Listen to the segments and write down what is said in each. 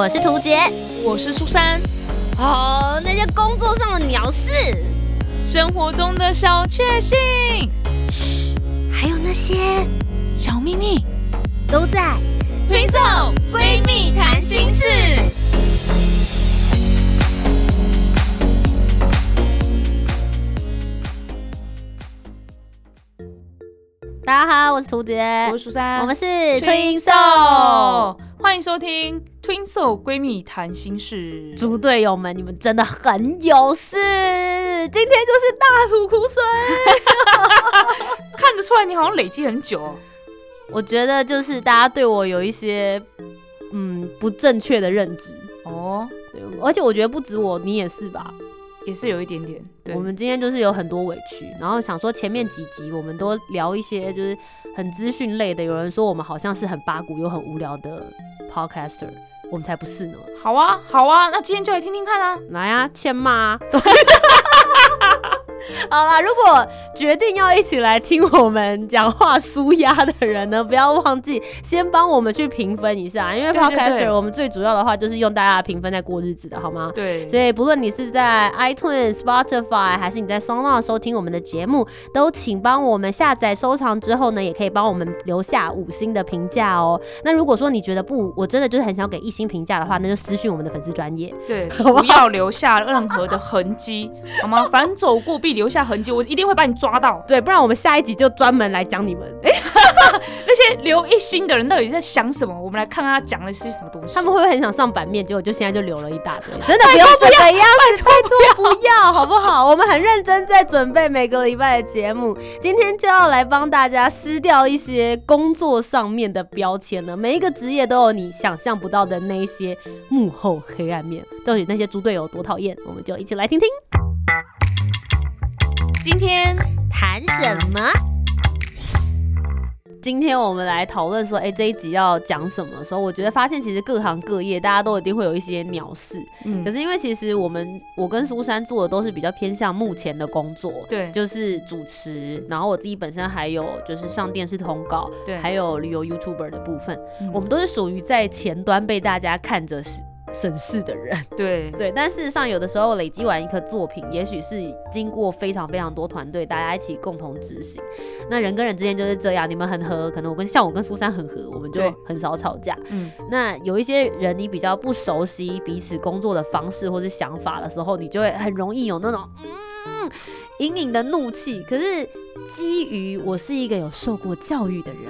我是涂杰，我是苏珊。哦，那些工作上的鸟事，生活中的小确幸，嘘，还有那些小秘密，都在推送闺蜜谈心事。大家好，我是涂杰，我是苏珊，我们是 Twin Soul，欢迎收听 Twin Soul 闺蜜谈心事。猪队友们，你们真的很有事，今天就是大吐苦水。看得出来你好像累积很久哦。我觉得就是大家对我有一些嗯不正确的认知哦，对，而且我觉得不止我，你也是吧？也是有一点点。对，我们今天就是有很多委屈，然后想说前面几集我们都聊一些就是很资讯类的，有人说我们好像是很八股又很无聊的 podcaster，我们才不是呢。好啊，好啊，那今天就来听听看啊，来啊，欠骂啊。好啦，如果决定要一起来听我们讲话舒压的人呢，不要忘记先帮我们去评分一下，因为 Podcaster 我们最主要的话就是用大家的评分在过日子的，好吗？对。所以不论你是在 iTunes、Spotify 还是你在 s o n g 收听我们的节目，都请帮我们下载收藏之后呢，也可以帮我们留下五星的评价哦。那如果说你觉得不，我真的就是很想给一星评价的话，那就私信我们的粉丝专业，对，不要留下任何的痕迹，好吗？反走过必。留下痕迹，我一定会把你抓到。对，不然我们下一集就专门来讲你们。哎，那些留一星的人到底在想什么？我们来看看他讲的是什么东西。他们会不会很想上版面？结果就现在就留了一大堆。真的不要这个样子，拜托不要，好不好？我们很认真在准备每个礼拜的节目，今天就要来帮大家撕掉一些工作上面的标签了。每一个职业都有你想象不到的那一些幕后黑暗面，到底那些猪队友多讨厌？我们就一起来听听。今天谈什么？今天我们来讨论说，哎，这一集要讲什么的时候，我觉得发现其实各行各业大家都一定会有一些鸟事。嗯，可是因为其实我们我跟苏珊做的都是比较偏向目前的工作，对，就是主持，然后我自己本身还有就是上电视通告，对，还有旅游 YouTuber 的部分，我们都是属于在前端被大家看着是。审视的人，对对，但事实上有的时候累积完一个作品，也许是经过非常非常多团队大家一起共同执行。那人跟人之间就是这样，你们很合，可能我跟像我跟苏珊很合，我们就很少吵架。嗯，那有一些人你比较不熟悉彼此工作的方式或是想法的时候，你就会很容易有那种嗯隐隐的怒气。可是基于我是一个有受过教育的人，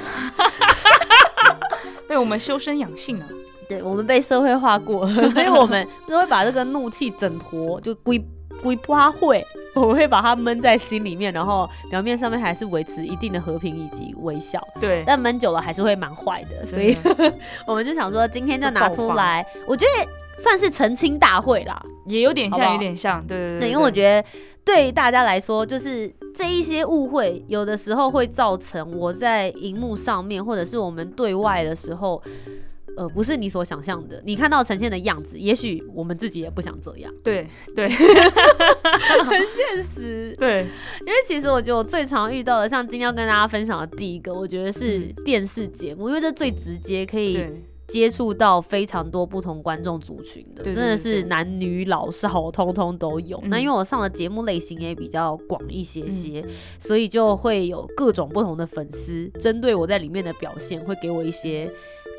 对我们修身养性啊。对我们被社会化过，所以我们都会把这个怒气整坨就归归花会，我会把它闷在心里面，然后表面上面还是维持一定的和平以及微笑。对，但闷久了还是会蛮坏的，所以 我们就想说今天就拿出来，我觉得算是澄清大会啦，也有点像，有点像，对对对。因为我觉得对大家来说，就是这一些误会，有的时候会造成我在荧幕上面，或者是我们对外的时候。呃，不是你所想象的，你看到呈现的样子，也许我们自己也不想这样。对对，很现实。对，因为其实我觉得我最常遇到的，像今天要跟大家分享的第一个，我觉得是电视节目，因为这最直接可以接触到非常多不同观众族群的，真的是男女老少通通都有。那因为我上的节目类型也比较广一些些，所以就会有各种不同的粉丝针对我在里面的表现，会给我一些。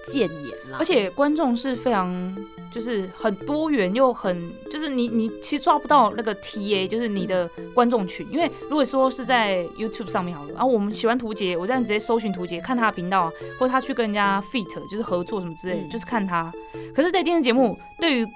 谏言啦，而且观众是非常就是很多元又很就是你你其实抓不到那个 T A 就是你的观众群，因为如果说是在 YouTube 上面好了，然后我们喜欢图杰，我这样直接搜寻图杰看他的频道啊，或者他去跟人家 f e t 就是合作什么之类，就是看他。可是，在电视节目对于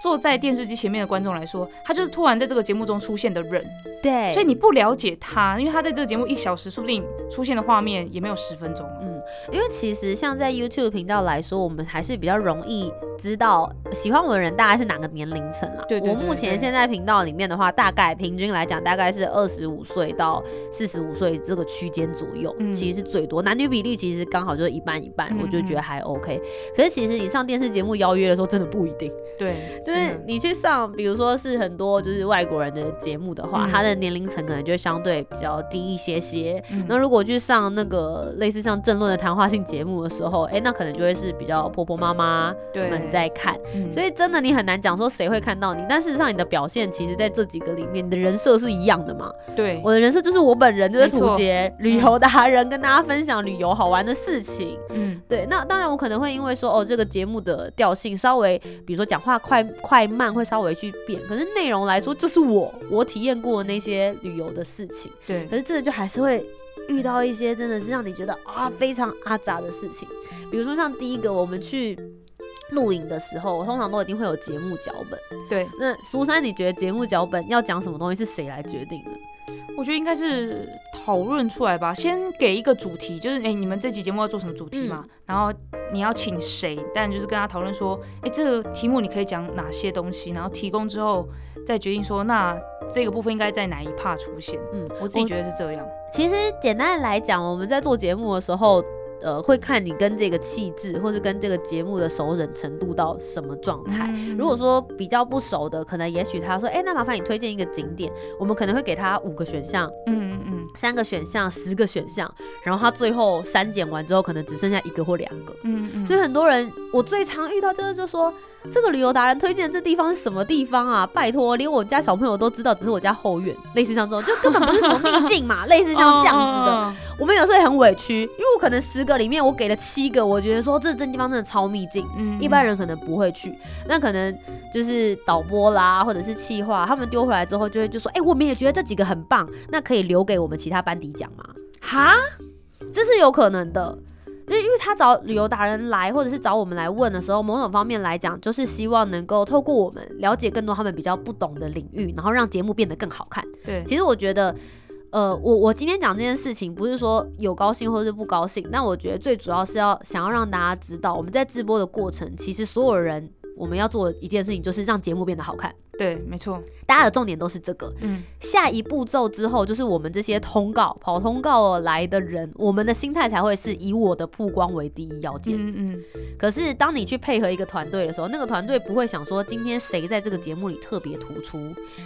坐在电视机前面的观众来说，他就是突然在这个节目中出现的人，对，所以你不了解他，因为他在这个节目一小时，说不定出现的画面也没有十分钟。嗯，因为其实像在 YouTube 频道来说，我们还是比较容易知道喜欢我的人大概是哪个年龄层啦。对，我目前现在频道里面的话，大概平均来讲，大概是二十五岁到四十五岁这个区间左右，其实是最多，男女比例其实刚好就是一半一半，我就觉得还 OK。可是其实你上电视节目邀约的时候，真的不一定。对。就是你去上，比如说是很多就是外国人的节目的话，他的年龄层可能就相对比较低一些些。那如果去上那个类似像政论的谈话性节目的时候，哎，那可能就会是比较婆婆妈妈们在看，所以真的你很难讲说谁会看到你。但事实上，你的表现其实在这几个里面，你的人设是一样的嘛？对，我的人设就是我本人，就是土杰旅游达人，跟大家分享旅游好玩的事情。嗯，对。那当然，我可能会因为说哦，这个节目的调性稍微，比如说讲话快快慢会稍微去变，可是内容来说就是我我体验过那些旅游的事情。对，可是真的就还是会。遇到一些真的是让你觉得啊非常阿杂的事情，比如说像第一个，我们去录影的时候，我通常都一定会有节目脚本。对，那苏珊，你觉得节目脚本要讲什么东西是谁来决定的？我觉得应该是讨论出来吧，先给一个主题，就是哎，你们这期节目要做什么主题嘛？然后你要请谁？但就是跟他讨论说，哎，这个题目你可以讲哪些东西？然后提供之后再决定说，那这个部分应该在哪一 part 出现？嗯，我自己觉得是这样。其实简单的来讲，我们在做节目的时候。呃，会看你跟这个气质，或是跟这个节目的熟忍程度到什么状态。如果说比较不熟的，可能也许他说，哎，那麻烦你推荐一个景点，我们可能会给他五个选项，嗯嗯嗯，三个选项，十个选项，然后他最后删减完之后，可能只剩下一个或两个，嗯嗯。所以很多人，我最常遇到就是就说。这个旅游达人推荐这地方是什么地方啊？拜托，连我家小朋友都知道，只是我家后院，类似像这种，就根本不是什么秘境嘛，类似像这样子的。我们有时候也很委屈，因为我可能十个里面我给了七个，我觉得说这这地方真的超秘境，一般人可能不会去。那可能就是导播啦，或者是企划，他们丢回来之后就会就说，哎，我们也觉得这几个很棒，那可以留给我们其他班底讲吗？哈，这是有可能的。就因为他找旅游达人来，或者是找我们来问的时候，某种方面来讲，就是希望能够透过我们了解更多他们比较不懂的领域，然后让节目变得更好看。对，其实我觉得，呃，我我今天讲这件事情，不是说有高兴或者是不高兴，但我觉得最主要是要想要让大家知道，我们在直播的过程，其实所有人。我们要做一件事情，就是让节目变得好看。对，没错，大家的重点都是这个。嗯，下一步骤之后，就是我们这些通告跑通告来的人，我们的心态才会是以我的曝光为第一要件。嗯嗯。可是当你去配合一个团队的时候，那个团队不会想说今天谁在这个节目里特别突出，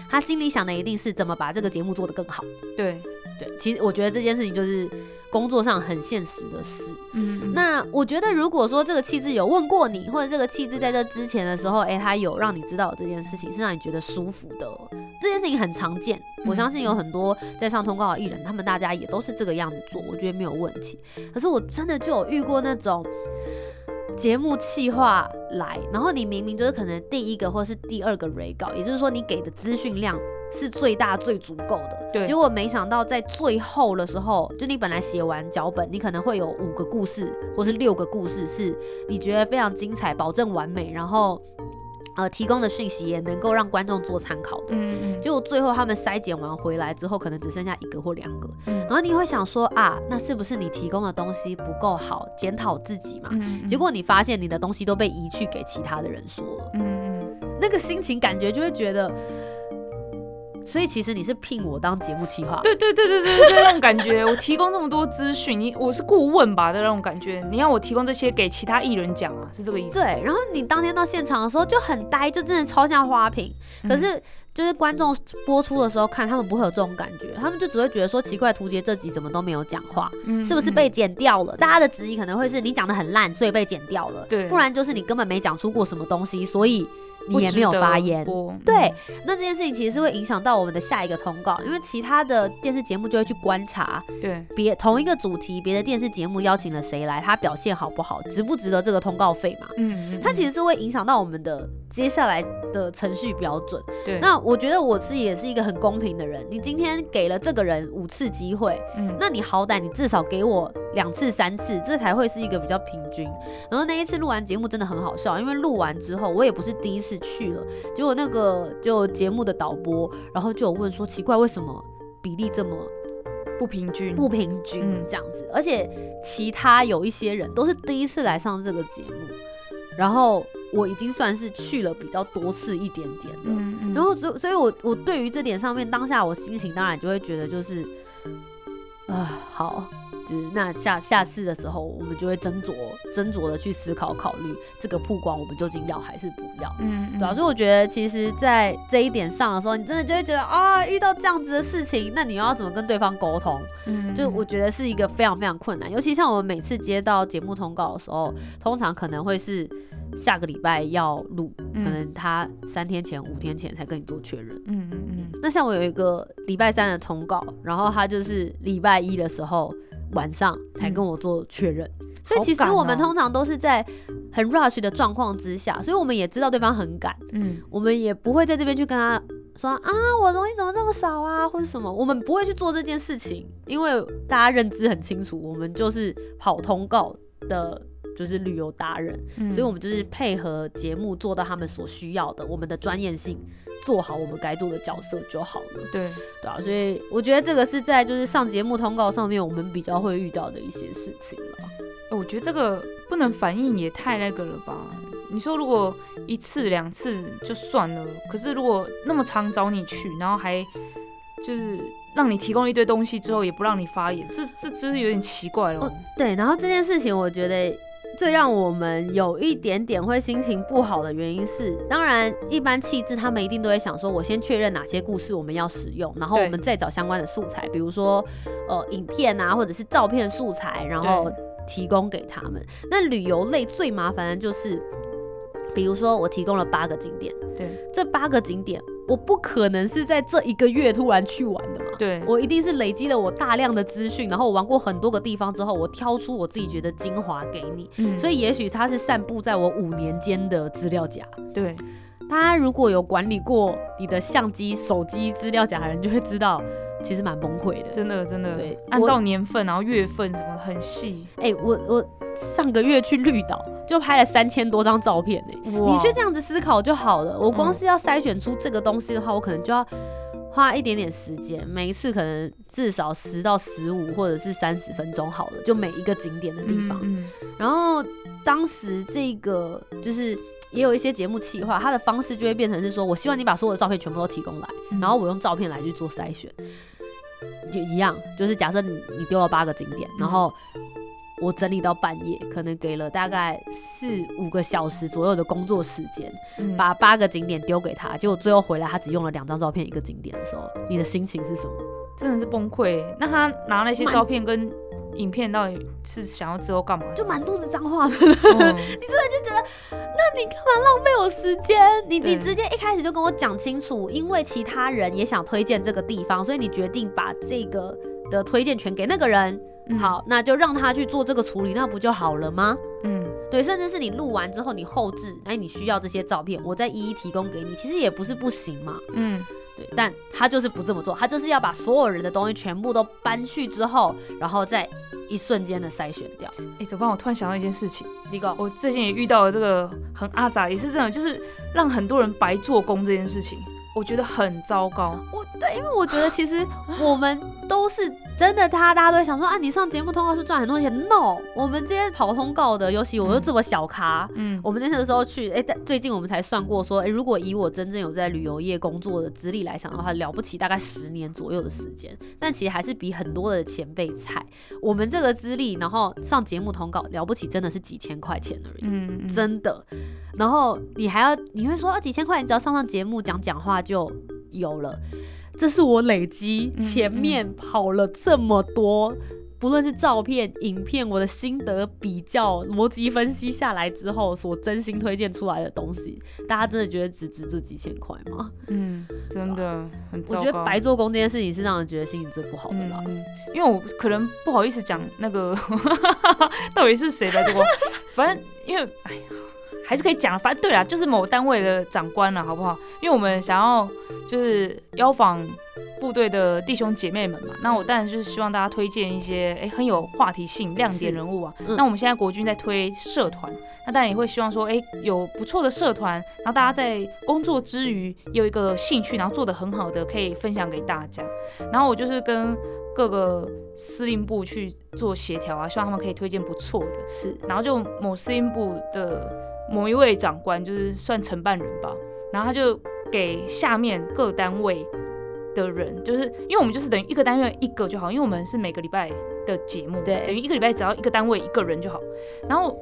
他心里想的一定是怎么把这个节目做得更好。对对，其实我觉得这件事情就是。工作上很现实的事，嗯，那我觉得如果说这个气质有问过你，或者这个气质在这之前的时候，哎，他有让你知道这件事情是让你觉得舒服的，这件事情很常见，我相信有很多在上通告的艺人，他们大家也都是这个样子做，我觉得没有问题。可是我真的就有遇过那种节目企划来，然后你明明就是可能第一个或是第二个 re 稿，也就是说你给的资讯量。是最大最足够的，对。结果没想到在最后的时候，就你本来写完脚本，你可能会有五个故事或是六个故事，是你觉得非常精彩，保证完美，然后呃提供的讯息也能够让观众做参考的。嗯嗯。结果最后他们筛减完回来之后，可能只剩下一个或两个。嗯。然后你会想说啊，那是不是你提供的东西不够好？检讨自己嘛。嗯。结果你发现你的东西都被移去给其他的人说了。嗯嗯。那个心情感觉就会觉得。所以其实你是聘我当节目企划，对对对对对对，那种感觉。我提供这么多资讯，你我是顾问吧的那种感觉。你要我提供这些给其他艺人讲啊，是这个意思。对，然后你当天到现场的时候就很呆，就真的超像花瓶。可是就是观众播出的时候看，他们不会有这种感觉，他们就只会觉得说奇怪，图杰这集怎么都没有讲话，是不是被剪掉了？大家的质疑可能会是你讲的很烂，所以被剪掉了。对，不然就是你根本没讲出过什么东西，所以。你也没有发言，对，那这件事情其实是会影响到我们的下一个通告，因为其他的电视节目就会去观察，对，别同一个主题，别的电视节目邀请了谁来，他表现好不好，值不值得这个通告费嘛？嗯，它其实是会影响到我们的接下来的程序标准。对，那我觉得我自己也是一个很公平的人，你今天给了这个人五次机会，嗯，那你好歹你至少给我两次、三次，这才会是一个比较平均。然后那一次录完节目真的很好笑，因为录完之后我也不是第一次。去了，结果那个就节目的导播，然后就有问说奇怪，为什么比例这么不平均？不平均这样子，而且其他有一些人都是第一次来上这个节目，然后我已经算是去了比较多次一点点了，然后所所以，我我对于这点上面，当下我心情当然就会觉得就是。啊，好。就是那下下次的时候，我们就会斟酌斟酌的去思考考虑这个曝光，我们究竟要还是不要？嗯，对啊。所以我觉得，其实，在这一点上的时候，你真的就会觉得啊，遇到这样子的事情，那你又要怎么跟对方沟通？嗯，就我觉得是一个非常非常困难。尤其像我们每次接到节目通告的时候，通常可能会是下个礼拜要录，可能他三天前、五天前才跟你做确认。嗯嗯嗯。那像我有一个礼拜三的通告，然后他就是礼拜一的时候。晚上才跟我做确认，所以其实我们通常都是在很 rush 的状况之下，所以我们也知道对方很赶，嗯，我们也不会在这边去跟他说啊，我东西怎么这么少啊，或者什么，我们不会去做这件事情，因为大家认知很清楚，我们就是跑通告的，就是旅游达人，所以我们就是配合节目做到他们所需要的，我们的专业性。做好我们该做的角色就好了。对对啊，所以我觉得这个是在就是上节目通告上面，我们比较会遇到的一些事情了。我觉得这个不能反应也太那个了吧？你说如果一次两次就算了，可是如果那么常找你去，然后还就是让你提供一堆东西之后，也不让你发言，这这就是有点奇怪了。对，然后这件事情我觉得。最让我们有一点点会心情不好的原因是，当然一般气质他们一定都会想说，我先确认哪些故事我们要使用，然后我们再找相关的素材，比如说呃影片啊或者是照片素材，然后提供给他们。那旅游类最麻烦的就是，比如说我提供了八个景点，对，这八个景点。我不可能是在这一个月突然去玩的嘛？对，我一定是累积了我大量的资讯，然后我玩过很多个地方之后，我挑出我自己觉得精华给你。嗯，所以也许它是散布在我五年间的资料夹。对，大家如果有管理过你的相机、手机资料夹的人，就会知道其实蛮崩溃的。真的，真的。对，按照年份，然后月份什么很细。哎，我我上个月去绿岛。就拍了三千多张照片呢，你去这样子思考就好了。我光是要筛选出这个东西的话，我可能就要花一点点时间，每一次可能至少十到十五或者是三十分钟好了，就每一个景点的地方嗯。然后当时这个就是也有一些节目企划，它的方式就会变成是说，我希望你把所有的照片全部都提供来，然后我用照片来去做筛选，就一样，就是假设你你丢了八个景点，然后。我整理到半夜，可能给了大概四五个小时左右的工作时间，把八个景点丢给他，结果最后回来他只用了两张照片一个景点的时候，你的心情是什么？真的是崩溃。那他拿那些照片跟影片到底是想要之后干嘛？就满肚子脏话的，你真的就觉得，那你干嘛浪费我时间？你你直接一开始就跟我讲清楚，因为其他人也想推荐这个地方，所以你决定把这个的推荐权给那个人。好，那就让他去做这个处理，那不就好了吗？嗯，对，甚至是你录完之后，你后置，哎，你需要这些照片，我再一一提供给你，其实也不是不行嘛。嗯，对，但他就是不这么做，他就是要把所有人的东西全部都搬去之后，然后再一瞬间的筛选掉。哎，怎么办？我突然想到一件事情，李哥，我最近也遇到了这个很阿杂，也是这样，就是让很多人白做工这件事情。我觉得很糟糕。我对，因为我觉得其实我们都是真的，他大家都会想说啊，你上节目通告是赚很多钱。No，我们这些跑通告的，尤其我又这么小咖，嗯，我们那的时候去，哎，最近我们才算过说，哎，如果以我真正有在旅游业工作的资历来讲的话，了不起大概十年左右的时间，但其实还是比很多的前辈菜。我们这个资历，然后上节目通告了不起，真的是几千块钱而已，嗯，真的。然后你还要，你会说啊，几千块，你只要上上节目讲讲话就有了。这是我累积前面跑了这么多，不论是照片、影片，我的心得比较、逻辑分析下来之后，所真心推荐出来的东西。大家真的觉得只值这几千块吗？嗯，真的很。我觉得白做工这件事情是让人觉得心情最不好的啦。嗯，因为我可能不好意思讲那个 到底是谁白做工，反正因为哎呀。还是可以讲，反正对啦，就是某单位的长官了，好不好？因为我们想要就是邀访部队的弟兄姐妹们嘛，那我当然就是希望大家推荐一些哎很有话题性、亮点人物啊。那我们现在国军在推社团，那当然也会希望说，哎，有不错的社团，然后大家在工作之余有一个兴趣，然后做的很好的，可以分享给大家。然后我就是跟各个司令部去做协调啊，希望他们可以推荐不错的。是，然后就某司令部的。某一位长官就是算承办人吧，然后他就给下面各单位的人，就是因为我们就是等于一个单位一个就好，因为我们是每个礼拜的节目，对。等于一个礼拜只要一个单位一个人就好。然后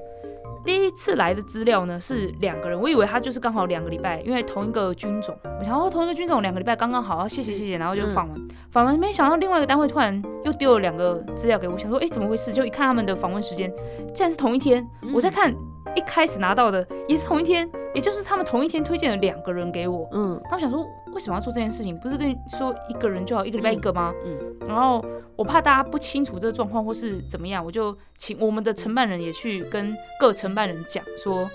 第一次来的资料呢是两个人，我以为他就是刚好两个礼拜，因为同一个军种，我想哦同一个军种两个礼拜刚刚好，啊谢谢谢谢，然后就访问，访完没想到另外一个单位突然又丢了两个资料给我，想说哎怎么回事？就一看他们的访问时间竟然是同一天，我在看一开始拿到的也是同一天，也就是他们同一天推荐了两个人给我，嗯他们想说为什么要做这件事情？不是跟你说一个人就好，一个礼拜一个吗？嗯然后我怕大家不清楚这个状况或是怎么样，我就请我们的承办人也去跟各承办人讲说，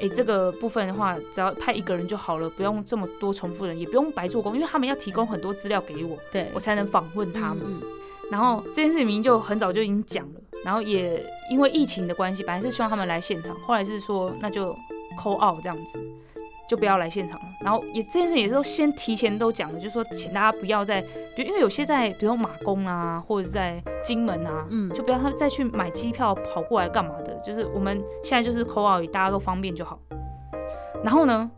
诶，这个部分的话，只要派一个人就好了，不用这么多重复人，也不用白做工，因为他们要提供很多资料给我，对，我才能访问他们。嗯然后这件事情明明就很早就已经讲了，然后也因为疫情的关系，本来是希望他们来现场，后来是说那就 call out 这样子，就不要来现场了。然后也这件事也是都先提前都讲了，就说请大家不要再，比如因为有些在比如说马公啊，或者是在金门啊，嗯就不要他再去买机票跑过来干嘛的，就是我们现在就是 call out，大家都方便就好。然后呢，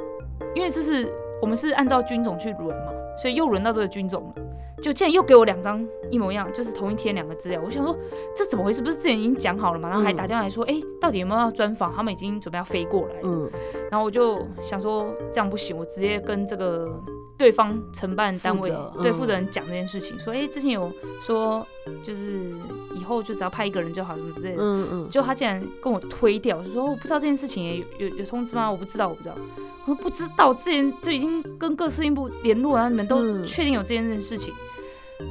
因为这是我们是按照军种去轮嘛，所以又轮到这个军种了。就竟然又给我两张一模一样，就是同一天两个资料。我想说这怎么回事？不是之前已经讲好了吗？然后还打电话来说，哎、到底有没有要专访？他们已经准备要飞过来了。嗯，然后我就想说这样不行，我直接跟这个对方承办单位对负责人讲这件事情，说，哎、之前有说就是以后就只要派一个人就好，什么之类的。嗯嗯，就他竟然跟我推掉，就说我不知道这件事情有有有通知吗？我不知道，我不知道。我说不知道，之前就已经跟各司令部联络，然后你们都嗯确定有这件事情，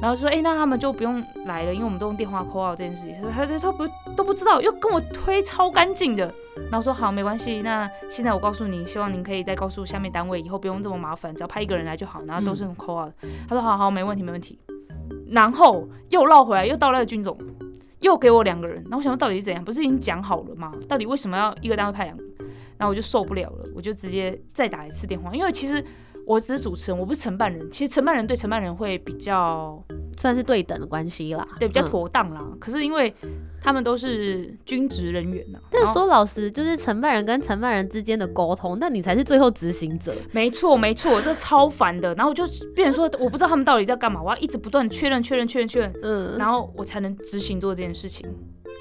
然后说哎、那他们就不用来了，因为我们都用电话 call 这件事情。他他他不都不知道，又跟我推超干净的，然后说好没关系，那现在我告诉你，希望您可以再告诉下面单位，以后不用这么麻烦，只要派一个人来就好，然后都是用 call。他说好好没问题没问题，然后又绕回来，又到那个军总。又给我两个人，然后我想到底是怎样？不是已经讲好了吗？到底为什么要一个单位派两个？然后我就受不了了，我就直接再打一次电话，因为其实我只是主持人，我不是承办人。其实承办人对承办人会比较算是对等的关系啦，对比较嗯妥当啦。可是因为他们都是军职人员呐、但说老实，就是承办人跟承办人之间的沟通，那你才是最后执行者。没错没错，这超烦的。然后我就变成说，我不知道他们到底在干嘛，我要一直不断确认确认确认确认，嗯，然后我才能执行做这件事情。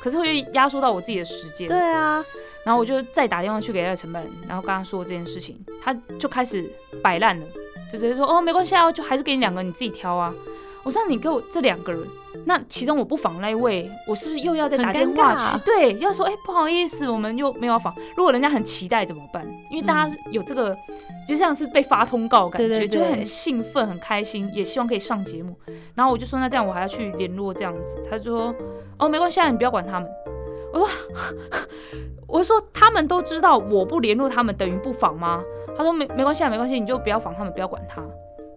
可是会压缩到我自己的时间。对啊，然后我就再打电话去给那个承办人，然后跟他说这件事情，他就开始摆烂了，就直接说哦没关系啊，就还是给你两个，你自己挑啊。我说你给我这两个人，那其中我不访那一位，我是不是又要再打电话去？对，要说哎、不好意思，我们又没有要访。如果人家很期待怎么办？因为大家有这个，就像是被发通告感觉，就会很兴奋、很开心，也希望可以上节目。然后我就说那这样我还要去联络这样子，他就说哦没关系，啊，你不要管他们。我说 我说他们都知道我不联络他们等于不访吗？他说没没关系啊，没关系，你就不要访他们，不要管他。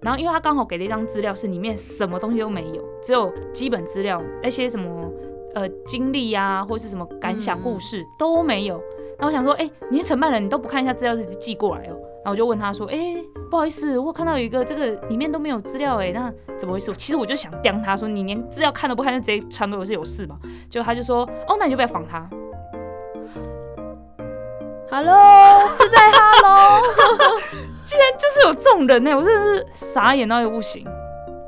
然后因为他刚好给了一张资料，是里面什么东西都没有，只有基本资料，那些什么呃经历啊，或是什么感想嗯故事都没有。然后我想说，哎、你是承办人，你都不看一下资料，直接寄过来哦。然后我就问他说，哎、不好意思，我看到有一个这个里面都没有资料，哎，那怎么回事？其实我就想刁他说，你连资料看都不看，就直接传给我是有事吗？结果他就说，哦，那你就不要仿他。Hello，是在 Hello，就是有这种人呢、我真的是傻眼到一个不行。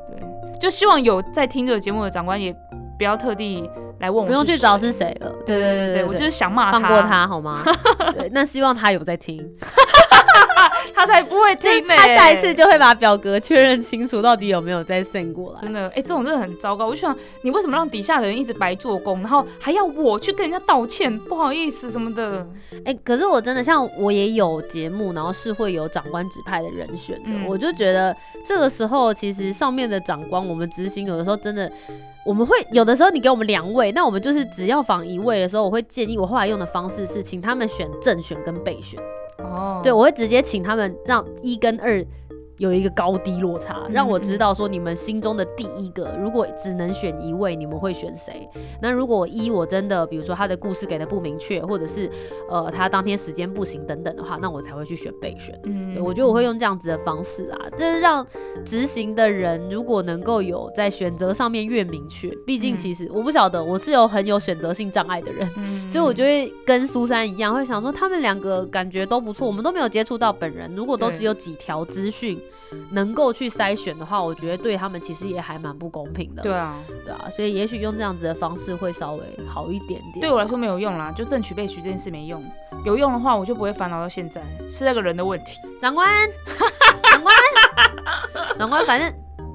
对，就希望有在听这个节目的长官也不要特地来问我，不用去找是。谁了。对对对对，我就是想骂他，放过，他好吗？对，那希望他有在听，他才不会就是听呢、他下一次就会把表格确认清楚，到底有没有再 send 过来。真的，哎、这种真的很糟糕。我就想，你为什么让底下的人一直白做工，然后还要我去跟人家道歉，不好意思什么的？哎、可是我真的像我也有节目，然后是会有长官指派的人选的，嗯我就觉得这个时候其实上面的长官，我们执行有的时候真的。我们会有的时候你给我们两位，那我们就是只要访一位的时候，我会建议我后来用的方式是请他们选正选跟备选。对，我会直接请他们让一跟二有一个高低落差，嗯让我知道说你们心中的第一个，如果只能选一位，你们会选谁？那如果一我真的，比如说他的故事给的不明确，或者是呃他当天时间不行等等的话，那我才会去选备选。嗯。我觉得我会用这样子的方式啊，就是让执行的人如果能够有在选择上面越明确，毕竟嗯。其实我不晓得我是有很有选择性障碍的人，嗯。所以我就会跟苏珊一样，会想说他们两个感觉都不错，我们都没有接触到本人，如果都只有几条资讯，能够去筛选的话，我觉得对他们其实也还蛮不公平的。对啊，对啊，所以也许用这样子的方式会稍微好一点点。对我来说没有用啦，就正取被取这件事没用。有用的话，我就不会烦恼到现在，是那个人的问题。长官，长官，长官，反正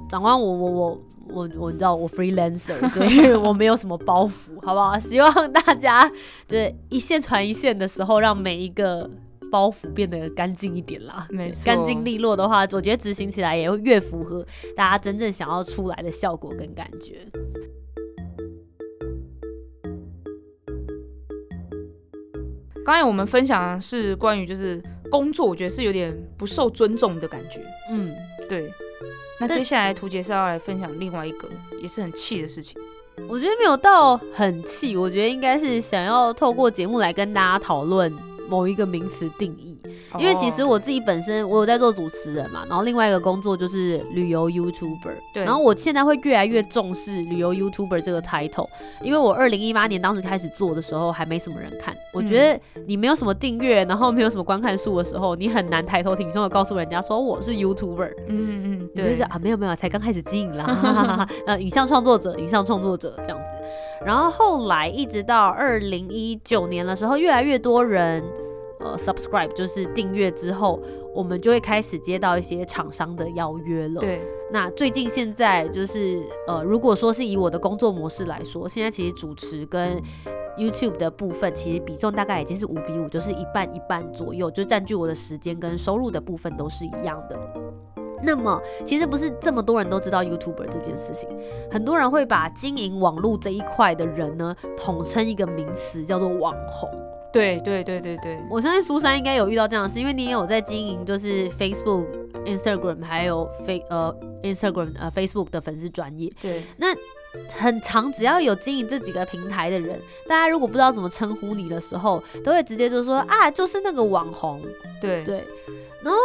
长官，我我我我我知道我 freelancer，所以我没有什么包袱，好不好？希望大家就是一线传一线的时候，让每一个包袱变得干净一点啦。没错，干净利落的话，我觉得执行起来也会越符合大家真正想要出来的效果跟感觉。刚才我们分享的是关于就是工作，我觉得是有点不受尊重的感觉。嗯，对。那接下来图杰是要来分享另外一个也是很气的事情。我觉得没有到很气，我觉得应该是想要透过节目来跟大家讨论某一个名词定义。因为其实我自己本身我有在做主持人嘛，然后另外一个工作就是旅游 YouTuber。对。然后我现在会越来越重视旅游 YouTuber 这个 title，因为我二零一八年当时开始做的时候还没什么人看。我觉得你没有什么订阅，然后没有什么观看数的时候，你很难抬头挺胸的告诉人家说我是 YouTuber。嗯嗯。对。就是啊，没有没有，才刚开始经营啦。呃，影像创作者，影像创作者这样子。然后后来一直到二零一九年的时候，越来越多人。呃，subscribe 就是订阅之后，我们就会开始接到一些厂商的邀约了。对，那最近现在就是呃，如果说是以我的工作模式来说，现在其实主持跟 YouTube 的部分，其实比重大概已经是五比五，就是一半一半左右，就占据我的时间跟收入的部分都是一样的。那么，其实不是这么多人都知道 YouTuber 这件事情，很多人会把经营网络这一块的人呢，统称一个名词叫做网红。对对对对对，我相信苏珊应该有遇到这样的事，因为你也有在经营，就是 Facebook、Instagram 还有 Face 呃 Instagram 呃 Facebook 的粉丝专业。对，那很长，只要有经营这几个平台的人，大家如果不知道怎么称呼你的时候，都会直接就说啊，就是那个网红。对对，然后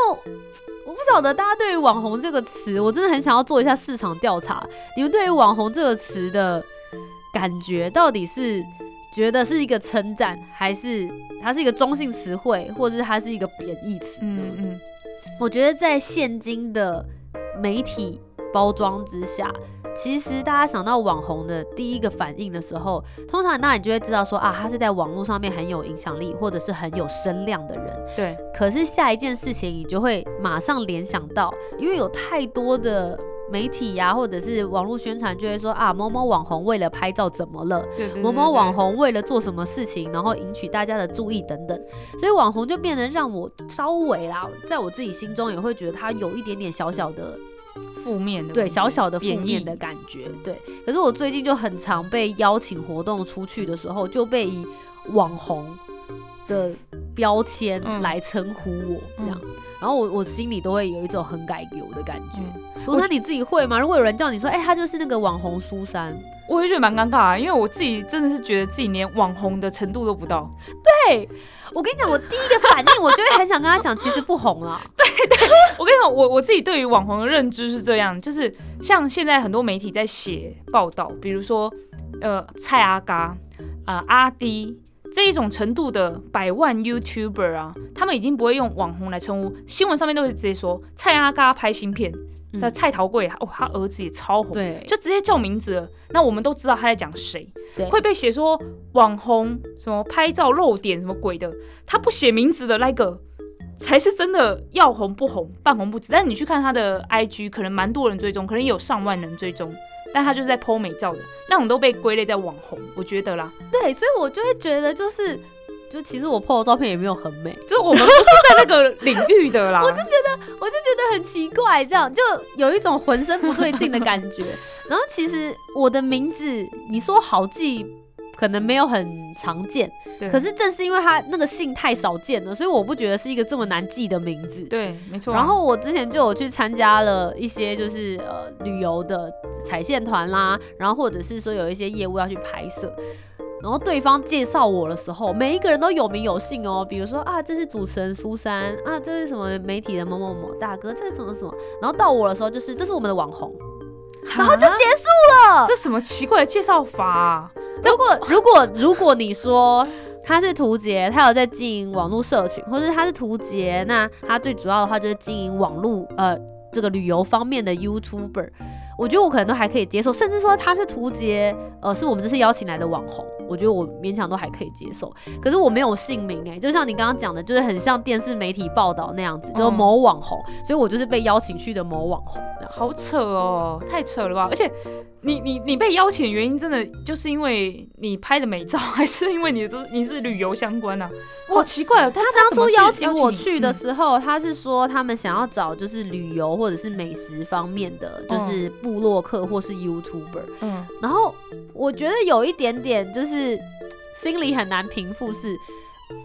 我不晓得大家对于网红这个词，我真的很想要做一下市场调查，你们对于网红这个词的感觉到底是？觉得是一个称赞，还是它是一个中性词汇，或者是它是一个贬义词？嗯嗯，我觉得在现今的媒体包装之下，其实大家想到网红的第一个反应的时候，通常那你就会知道说啊，他是在网络上面很有影响力，或者是很有声量的人。对。可是下一件事情，你就会马上联想到，因为有太多的。媒体呀，或者是网络宣传，就会说啊，某某网红为了拍照怎么了？对对。某某网红为了做什么事情，然后引起大家的注意等等，所以网红就变得让我稍微啦，在我自己心中也会觉得他有一点点小小的负面的，对，小小的负面的感觉。对。可是我最近就很常被邀请活动出去的时候，就被以网红的标签来称呼我这样。然后我我心里都会有一种很改油的感觉。苏珊你自己会吗？如果有人叫你说，哎，他就是那个网红苏珊，我会觉得蛮尴尬啊，因为我自己真的是觉得自己连网红的程度都不到。对，我跟你讲，我第一个反应，我就会很想跟他讲，其实不红了。对对，我跟你讲，我我自己对于网红的认知是这样，就是像现在很多媒体在写报道，比如说呃蔡阿嘎啊阿迪。这一种程度的百万 YouTuber 啊，他们已经不会用网红来称呼，新闻上面都会直接说蔡阿嘎拍新片，在蔡桃贵哦，他儿子也超红，对，就直接叫名字了。那我们都知道他在讲谁，会被写说网红什么拍照露点什么鬼的，他不写名字的那个才是真的要红不红，半红不紫。但是你去看他的 IG，可能蛮多人追踪，可能有上万人追踪。但他就是在 PO 美照的那种都被归类在网红，我觉得啦。对，所以我就会觉得就是，就其实我 PO 的照片也没有很美，就是我们不是在那个领域的啦。我就觉得，我就觉得很奇怪，这样就有一种浑身不对劲的感觉。然后其实我的名字，你说好记。可能没有很常见，对可是正是因为他那个姓太少见了，所以我不觉得是一个这么难记的名字。对，没错。然后我之前就有去参加了一些就是呃旅游的彩线团啦，然后或者是说有一些业务要去拍摄，然后对方介绍我的时候，每一个人都有名有姓哦，比如说啊这是主持人苏珊啊，这是什么媒体的某某某大哥，这是什么什么，然后到我的时候就是这是我们的网红，然后就结束了。这什么奇怪的介绍法？如果如果如果你说他是图杰，他有在经营网络社群，或者他是图杰，那他最主要的话就是经营网络呃，这个旅游方面的 YouTuber，我觉得我可能都还可以接受，甚至说他是图杰，呃，是我们这次邀请来的网红，我觉得我勉强都还可以接受。可是我没有姓名哎、就像你刚刚讲的，就是很像电视媒体报道那样子，就某网红，所以我就是被邀请去的某网红。好扯哦，太扯了吧！而且你你你被邀请的原因，真的就是因为你拍的美照，还是因为你的你是旅游相关啊？好奇怪哦，他他当初邀请我去的嗯时候，他是说他们想要找就是旅游或者是美食方面的，就是部落客或是 YouTuber。嗯然后我觉得有一点点就是心里很难平复是。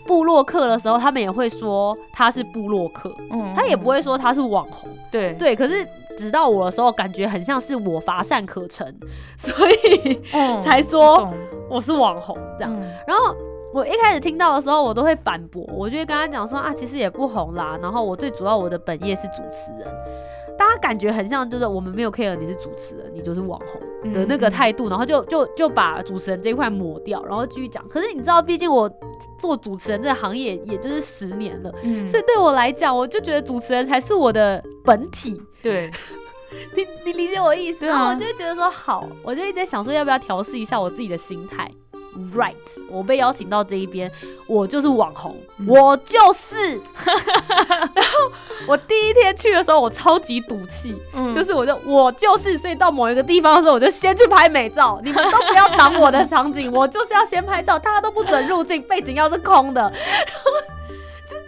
部落客的时候，他们也会说他是部落客，嗯他也不会说他是网红。对对，可是直到我的时候，感觉很像是我乏善可陈，所以嗯 才说我是网红这样。嗯然后我一开始听到的时候，我都会反驳，我就会跟他讲说啊，其实也不红啦。然后我最主要我的本业是主持人，大家感觉很像就是我们没有 care 你是主持人，你就是网红的那个嗯态度，然后就就就把主持人这一块抹掉，然后继续讲。可是你知道，毕竟我做主持人这个行业也就是十年了，嗯所以对我来讲，我就觉得主持人才是我的本体。对 你你理解我意思？对啊然后我就觉得说好，我就一直在想说要不要调试一下我自己的心态。Right，我被邀请到这一边，我就是网红，嗯我就是。然后我第一天去的时候，我超级赌气，嗯就是我就我就是，所以到某一个地方的时候，我就先去拍美照，你们都不要挡我的场景，我就是要先拍照，大家都不准入镜，背景要是空的。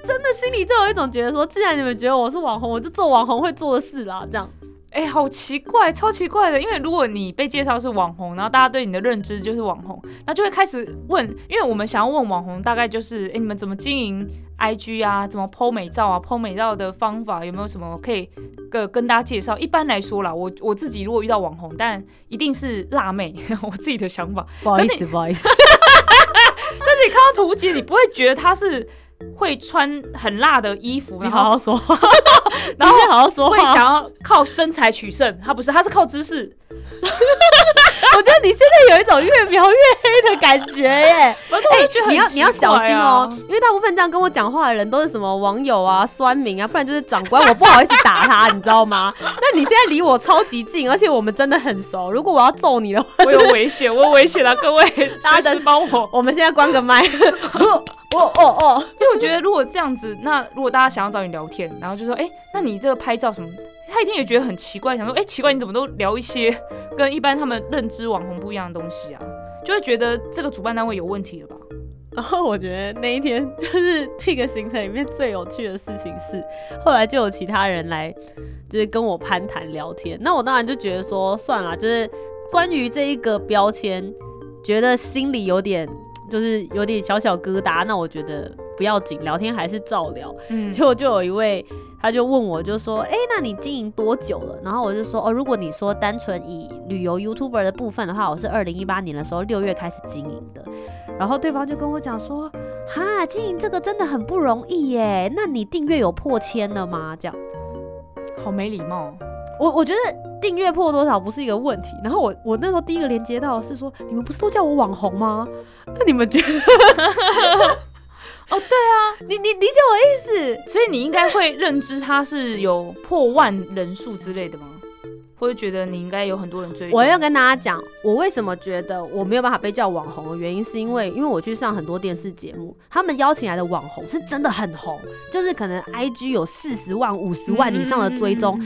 真的心里就有一种觉得说，既然你们觉得我是网红，我就做网红会做的事啦，这样。哎、好奇怪，超奇怪的。因为如果你被介绍是网红，然后大家对你的认知就是网红，那就会开始问，因为我们想要问网红，大概就是，哎、你们怎么经营 IG 啊？怎么 PO 美照啊？PO 美照的方法有没有什么可以跟跟大家介绍？一般来说啦，我我自己如果遇到网红，但一定是辣妹，我自己的想法。不好意思，不好意思。但是你看到图解，你不会觉得她是会穿很辣的衣服，你好好说话，然后你好好说话会想要靠身材取胜，他不是，他是靠知识。我觉得你现在有一种越描越黑的感觉耶。反 正我要你要小心啊哦，因为大部分这样跟我讲话的人都是什么网友啊、酸民啊，不然就是长官，我不好意思打他，你知道吗？那你现在离我超级近，而且我们真的很熟。如果我要揍你的话，我有危险，我有危险了，各位，大家帮我。我们现在关个麦。哦哦哦，因为我觉得如果这样子，那如果大家想要找你聊天，然后就说，哎、那你这个拍照什么，他一定也觉得很奇怪，想说，哎、奇怪，你怎么都聊一些跟一般他们认知网红不一样的东西啊？就会觉得这个主办单位有问题了吧？然后我觉得那一天就是那个行程里面最有趣的事情是，后来就有其他人来，就是跟我攀谈聊天。那我当然就觉得说，算了，就是关于这一个标签，觉得心里有点就是有点小小疙瘩。那我觉得不要紧，聊天还是照聊。嗯结果就有一位，他就问我，就说：“哎、那你经营多久了？”然后我就说：“哦，如果你说单纯以旅游 YouTuber 的部分的话，我是二零一八年的时候六月开始经营的。”然后对方就跟我讲说：“哈，经营这个真的很不容易耶。那你订阅有破千了吗？”这样，好没礼貌。我我觉得订阅破多少不是一个问题。然后我我那时候第一个连接到的是说：“你们不是都叫我网红吗？那你们觉得？” 哦，对啊，你你理解我意思？所以你应该会认知他是有破万人数之类的吗？或者觉得你应该有很多人追踪？我要跟大家讲，我为什么觉得我没有办法被叫网红的原因，是因为因为我去上很多电视节目，他们邀请来的网红是真的很红，就是可能 IG 有四十万、五十万以上的追踪，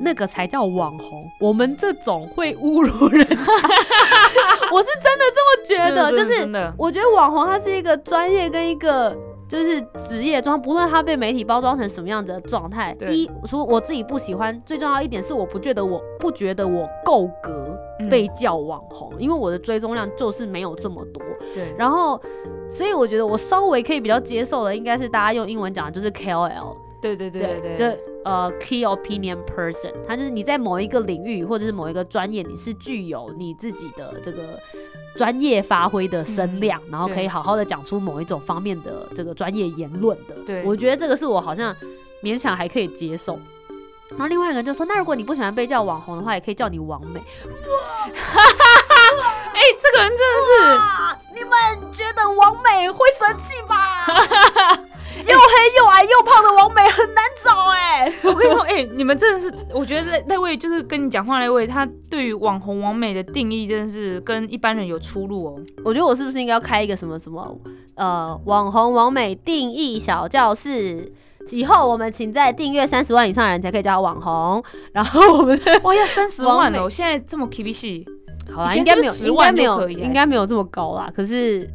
那个才叫网红。我们这种会侮辱人家，我是真的这么觉得，就是我觉得网红它是一个专业跟一个就是职业装，不论它被媒体包装成什么样子的状态。一，除我自己不喜欢，最重要一点是我不觉得我不觉得我够格嗯被叫网红，因为我的追踪量就是没有这么多。对，然后，所以我觉得我稍微可以比较接受的，应该是大家用英文讲的就是 KOL。对对对对就对，呃 key opinion person，他就是你在某一个领域或者是某一个专业，你是具有你自己的这个专业发挥的声量，然后可以好好的讲出某一种方面的这个专业言论的。对我觉得这个是我好像勉强还可以接受。然后另外一个人就说，那如果你不喜欢被叫网红的话，也可以叫你王美。哎、这个人真的是。啊，你们觉得王美会生气吧？又黑又矮又胖的王美很难找哎、我跟你说，哎、哎、你们真的是，我觉得那那位就是跟你讲话那位，他对于网红王美的定义真的是跟一般人有出入哦。我觉得我是不是应该要开一个什么什么呃网红王美定义小教室？以后我们请在订阅三十万以上的人才可以叫网红，然后我们再 哇，要三十万哦！现在这么 K B C，，好啦，以前应该没有，是不是10万应该没有，应该没有这么高啦。可是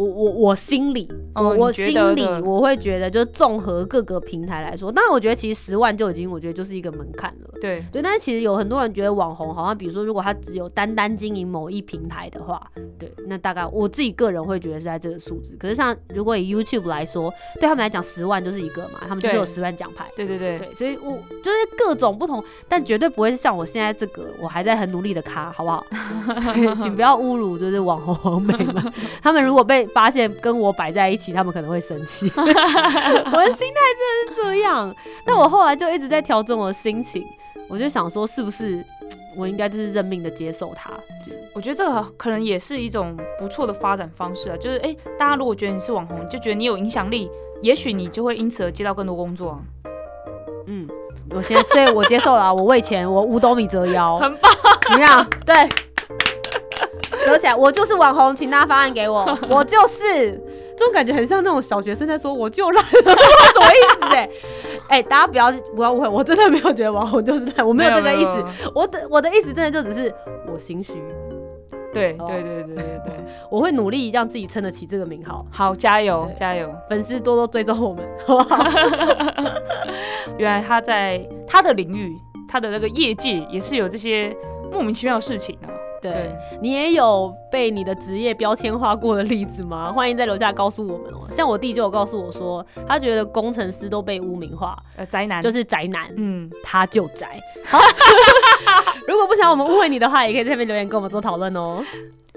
我我我心里，我心里我会觉得，就是综合各个平台来说，那我觉得其实十万就已经，我觉得就是一个门槛了。对，对，但是其实有很多人觉得网红好像，比如说如果他只有单单经营某一平台的话，对，那大概我自己个人会觉得是在这个数字。可是像如果以 YouTube 来说，对他们来讲十万就是一个嘛，他们就是有十万奖牌。对对对，对，所以我就是各种不同，但绝对不会是像我现在这个，我还在很努力的咖，好不好？请不要侮辱就是网红网美们，他们如果被发现跟我摆在一起，他们可能会生气。我的心态真的是这样，但我后来就一直在调整我的心情，我就想说，是不是我应该就是认命的接受它？我觉得这个可能也是一种不错的发展方式啊。就是哎、大家如果觉得你是网红，就觉得你有影响力，也许你就会因此而接到更多工作啊。嗯，我现在，所以我接受了啊、我为钱，我五斗米折腰，很棒，怎么样？对，折起来，我就是网红，请大家发案给我，我就是。这种感觉很像那种小学生在说“我就烂”，什么意思、欸？哎、大家不要不要误会，我真的没有觉得网红就是烂，我没有这个意思。我的我的意思真的就只是我心虚，哦对对对对对对，我会努力让自己撑得起这个名号。好，加油加油！粉丝多多追踪我们，好不好？原来他在他的领域，他的那个业界也是有这些莫名其妙的事情啊。对对，你也有被你的职业标签化过的例子吗？欢迎在楼下告诉我们哦。像我弟就有告诉我说，他觉得工程师都被污名化，呃，宅男就是是宅男，嗯，他就宅。好，如果不想我们误会你的话，也可以在下面留言跟我们做讨论哦。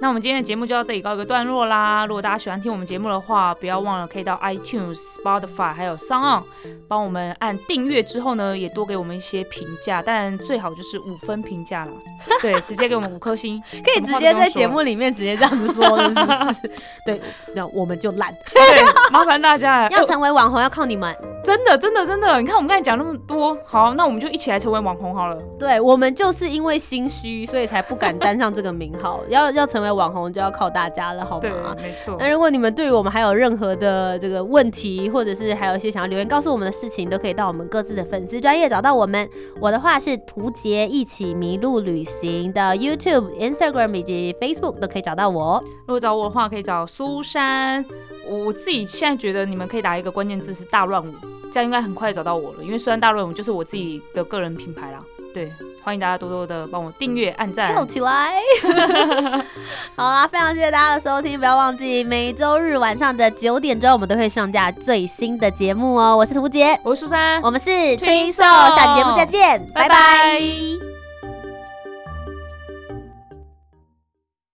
那我们今天的节目就到这里告一个段落啦。如果大家喜欢听我们节目的话，不要忘了可以到 iTunes、Spotify 还有 s o n On 帮我们按订阅之后呢，也多给我们一些评价，但最好就是五分评价啦。对，直接给我们五颗星，可以直接在节目里面直接这样子说，是不是？对，那我们就烂。对，麻烦大家了。要哎成为网红要靠你们，真的真的真的，你看我们刚才讲那么多，好，那我们就一起来成为网红好了。对我们就是因为心虚，所以才不敢担上这个名号。要要成为网红，就要靠大家了，好对吗？，没错。那如果你们对于我们还有任何的这个问题，或者是还有一些想要留言告诉我们的事情，都可以到我们各自的粉丝专业找到我们。我的话是图杰一起迷路旅行的 YouTube、Instagram 以及 Facebook 都可以找到我。如果找我的话，可以找苏珊。我我自己现在觉得你们可以打一个关键字是大乱舞，这样应该很快找到我了。因为虽然大乱舞就是我自己的个人品牌啦。对，欢迎大家多多的帮我订阅、按赞跳。起来！好啦，非常谢谢大家的收听，不要忘记每周日晚上的九点钟，我们都会上架最新的节目哦。我是图杰，我是苏珊，我们是 Soul Soul，下期节目再见，拜拜拜拜